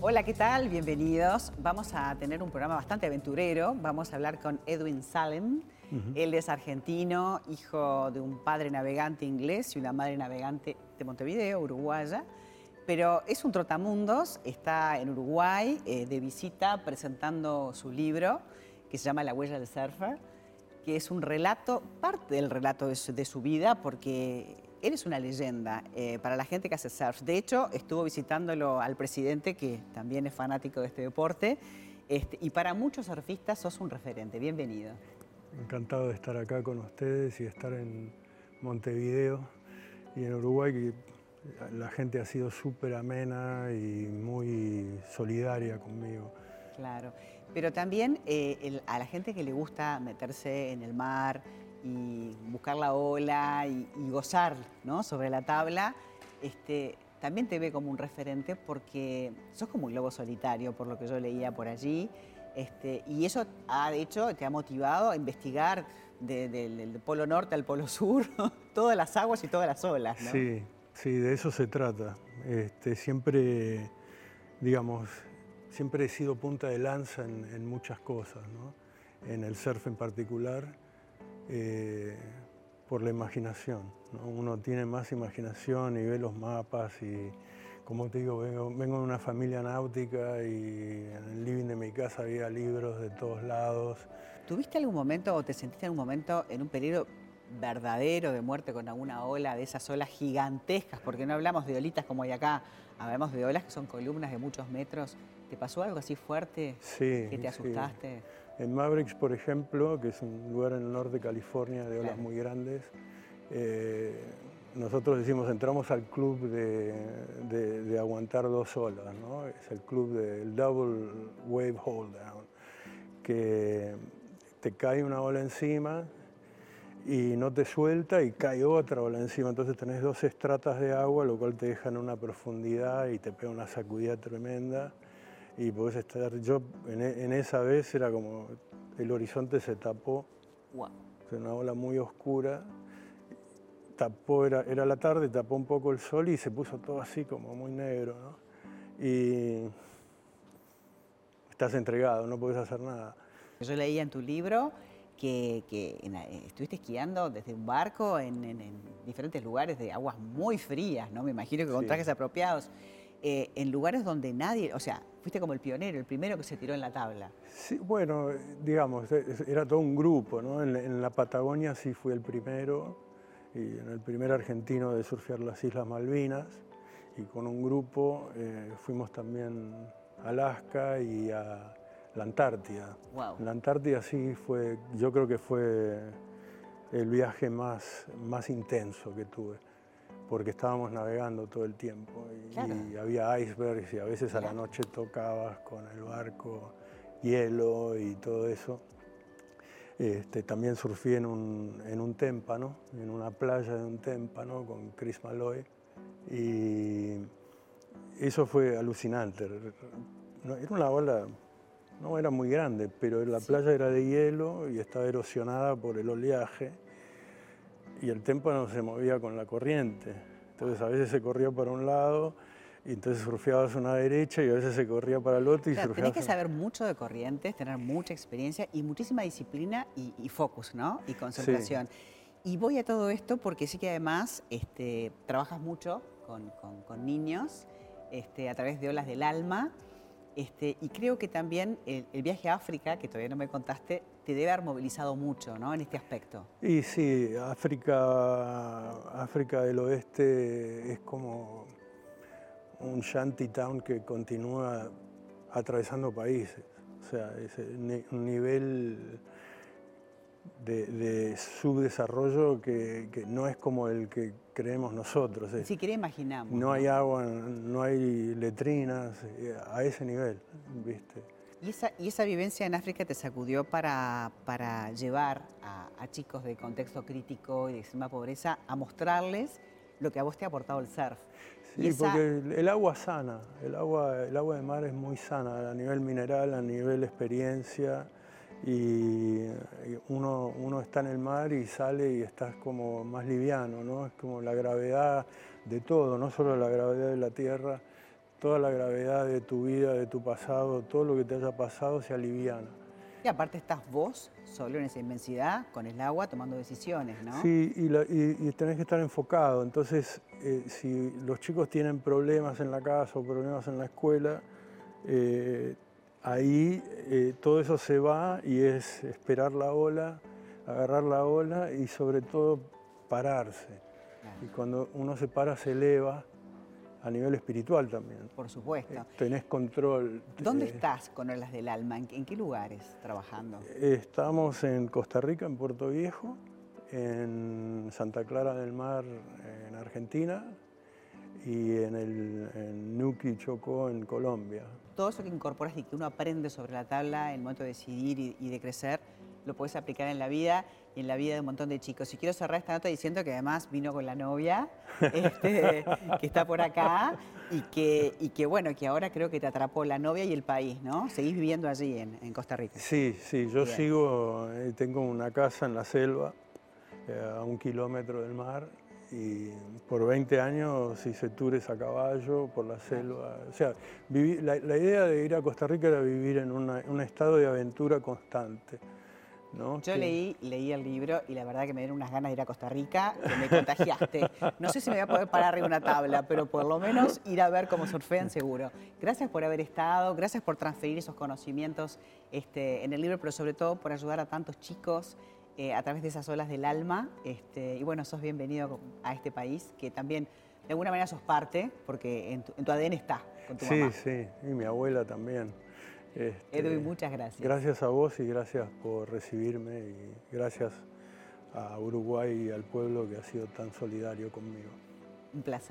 Hola, ¿qué tal? Bienvenidos. Vamos a tener un programa bastante aventurero. Vamos a hablar con Edwin Salem. Él es argentino, hijo de un padre navegante inglés y una madre navegante de Montevideo, uruguaya. Pero es un trotamundos, está en Uruguay eh, de visita presentando su libro que se llama La huella del surfer, que es un relato, parte del relato de su vida, porque Eres una leyenda eh, para la gente que hace surf. De hecho, estuvo visitándolo al presidente, que también es fanático de este deporte, este, y para muchos surfistas sos un referente. Bienvenido. Encantado de estar acá con ustedes y estar en Montevideo y en Uruguay, que la gente ha sido súper amena y muy solidaria conmigo. Claro, pero también eh, a la gente que le gusta meterse en el mar, y buscar la ola y, gozar ¿no? sobre la tabla, este, también te ve como un referente porque sos como un globo solitario, por lo que yo leía por allí. Este, y eso ha, de hecho, te ha motivado a investigar del polo norte al polo sur, todas las aguas y todas las olas. ¿no? Sí, sí, de eso se trata. Este, siempre, digamos, siempre he sido punta de lanza en, en muchas cosas, ¿no? en el surf en particular eh, por la imaginación. Uno tiene más imaginación y ve los mapas y, como te digo, vengo, de una familia náutica y en el living de mi casa había libros de todos lados. ¿Tuviste algún momento o te sentiste en algún momento en un peligro verdadero de muerte con alguna ola, de esas olas gigantescas? Porque no hablamos de olitas como hay acá, hablamos de olas que son columnas de muchos metros. ¿Te pasó algo así fuerte sí, que te asustaste? En Mavericks, por ejemplo, que es un lugar en el norte de California de olas muy grandes, eh, nosotros decimos, entramos al club de, aguantar dos olas, ¿no? es el club del Double Wave Hold Down, que te cae una ola encima y no te suelta y cae otra ola encima, entonces tenés dos estratas de agua, lo cual te deja en una profundidad y te pega una sacudida tremenda y podés estar, yo en, esa vez era como el horizonte se tapó, wow. una ola muy oscura, tapó, era, era la tarde, tapó un poco el sol y se puso todo así como muy negro, ¿no? Y estás entregado, no puedes hacer nada. Yo leía en tu libro que, estuviste esquiando desde un barco en, diferentes lugares de aguas muy frías, ¿no? Me imagino que con trajes apropiados. Eh, en lugares donde nadie, o sea, fuiste como el pionero, el primero que se tiró en la tabla. Sí, bueno, digamos, era todo un grupo, ¿no? En, la Patagonia sí fui el primero, y en el primer argentino de surfear las Islas Malvinas, y con un grupo eh, fuimos también a Alaska y a la Antártida. La Antártida sí fue, yo creo que fue el viaje más, más intenso que tuve porque estábamos navegando todo el tiempo y, había icebergs y a veces a la noche tocabas con el barco hielo y todo eso. Este, también surfí en un, en un témpano, en una playa de un témpano con Chris Malloy y eso fue alucinante. Era una ola, no era muy grande, pero la playa era de hielo y estaba erosionada por el oleaje y el témpano se movía con la corriente. Entonces a veces se corría para un lado y entonces surfeabas una derecha y a veces se corría para el otro y claro, Tenés que saber mucho de corrientes, tener mucha experiencia y muchísima disciplina y, focus, ¿no? Y concentración. Y voy a todo esto porque sí que además este, trabajas mucho con, con, niños este, a través de Olas del Alma. Este, y creo que también el, viaje a África, que todavía no me contaste, te debe haber movilizado mucho ¿no? en este aspecto. Y sí, África, África del Oeste es como un shanty town que continúa atravesando países. O sea, es un nivel de, subdesarrollo que, no es como el que creemos nosotros. Si siquiera imaginamos. No, hay agua, no hay letrinas, eh, a ese nivel, ¿viste? ¿Y esa, y esa vivencia en África te sacudió para, para llevar a, chicos de contexto crítico y de extrema pobreza a mostrarles lo que a vos te ha aportado el surf? Sí, porque el, agua sana, el agua, el agua de mar es muy sana a nivel mineral, a nivel experiencia y uno, uno está en el mar y sale y estás como más liviano, ¿no? Es como la gravedad de todo, no solo la gravedad de la tierra, toda la gravedad de tu vida, de tu pasado, todo lo que te haya pasado se aliviana. Y aparte estás vos solo en esa inmensidad, con el agua, tomando decisiones, ¿no? Sí, y, tenés que estar enfocado. Entonces, eh, si los chicos tienen problemas en la casa o problemas en la escuela, eh, ahí eh, todo eso se va y es esperar la ola, agarrar la ola y sobre todo pararse. Y cuando uno se para se eleva a nivel espiritual también. Por supuesto. Eh, tenés control. ¿Dónde estás con Olas del Alma? ¿En, qué lugares trabajando? Estamos en Costa Rica, en Puerto Viejo, en Santa Clara del Mar, en Argentina, y en el en Nuki Chocó, en Colombia. Todo eso que incorporas y que uno aprende sobre la tabla en el momento de decidir y de crecer, lo puedes aplicar en la vida y en la vida de un montón de chicos. Y quiero cerrar esta nota diciendo que además vino con la novia, este, que está por acá, y que, y que bueno, que ahora creo que te atrapó la novia y el país, ¿no? Seguís viviendo allí en, Costa Rica. Sí, sí, yo sigo, eh, tengo una casa en la selva, eh, a un kilómetro del mar, y por 20 años hice tours a caballo por la selva. O sea, la, idea de ir a Costa Rica era vivir en un estado de aventura constante. Yo leí, leí el libro y la verdad que me dieron unas ganas de ir a Costa Rica, que me contagiaste. No sé si me voy a poder parar en una tabla, pero por lo menos ir a ver cómo surfean seguro. Gracias por haber estado, gracias por transferir esos conocimientos este, en el libro, pero sobre todo por ayudar a tantos chicos eh, a través de esas olas del alma. Este, y bueno, sos bienvenido a este país, que también de alguna manera sos parte, porque en tu, en tu ADN está con tu sí, Sí, y mi abuela también. Este, Edwin, muchas gracias. Gracias a vos y gracias por recibirme y gracias a Uruguay y al pueblo que ha sido tan solidario conmigo. Un placer.